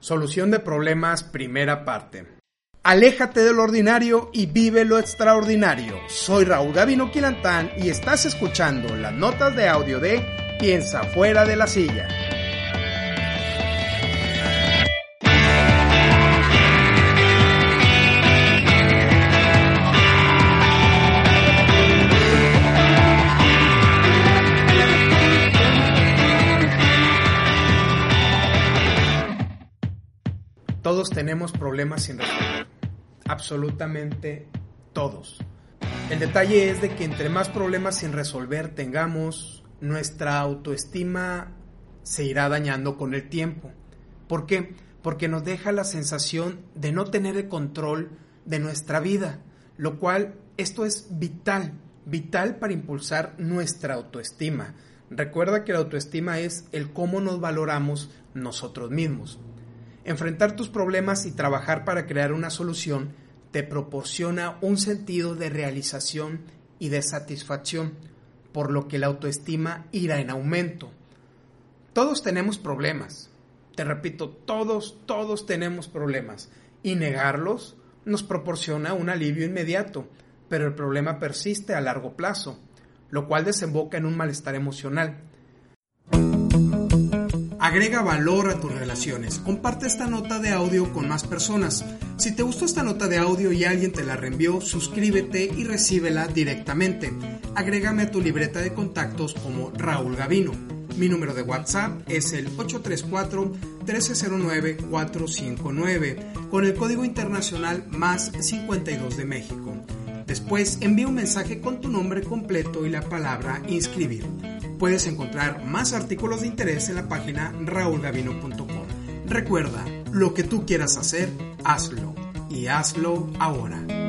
Solución de problemas, primera parte. Aléjate del ordinario y vive lo extraordinario. Soy Raúl Gavino Quilantán y estás escuchando las notas de audio de Piensa fuera de la silla. Todos tenemos problemas sin resolver. Absolutamente todos. El detalle es de que entre más problemas sin resolver tengamos, nuestra autoestima se irá dañando con el tiempo. ¿Por qué? Porque nos deja la sensación de no tener el control de nuestra vida, lo cual esto es vital, vital para impulsar nuestra autoestima. Recuerda que la autoestima es el cómo nos valoramos nosotros mismos. Enfrentar tus problemas y trabajar para crear una solución te proporciona un sentido de realización y de satisfacción, por lo que la autoestima irá en aumento. Todos tenemos problemas. Te repito, todos, todos tenemos problemas. Y negarlos nos proporciona un alivio inmediato, pero el problema persiste a largo plazo, lo cual desemboca en un malestar emocional. Agrega valor a tus relaciones. Comparte esta nota de audio con más personas. Si te gustó esta nota de audio y alguien te la reenvió, suscríbete y recíbela directamente. Agrégame a tu libreta de contactos como Raúl Gavino. Mi número de WhatsApp es el 834-1309-459 con el código internacional más 52 de México. Después envía un mensaje con tu nombre completo y la palabra inscribir. Puedes encontrar más artículos de interés en la página raulgavino.com. Recuerda, lo que tú quieras hacer, hazlo y hazlo ahora.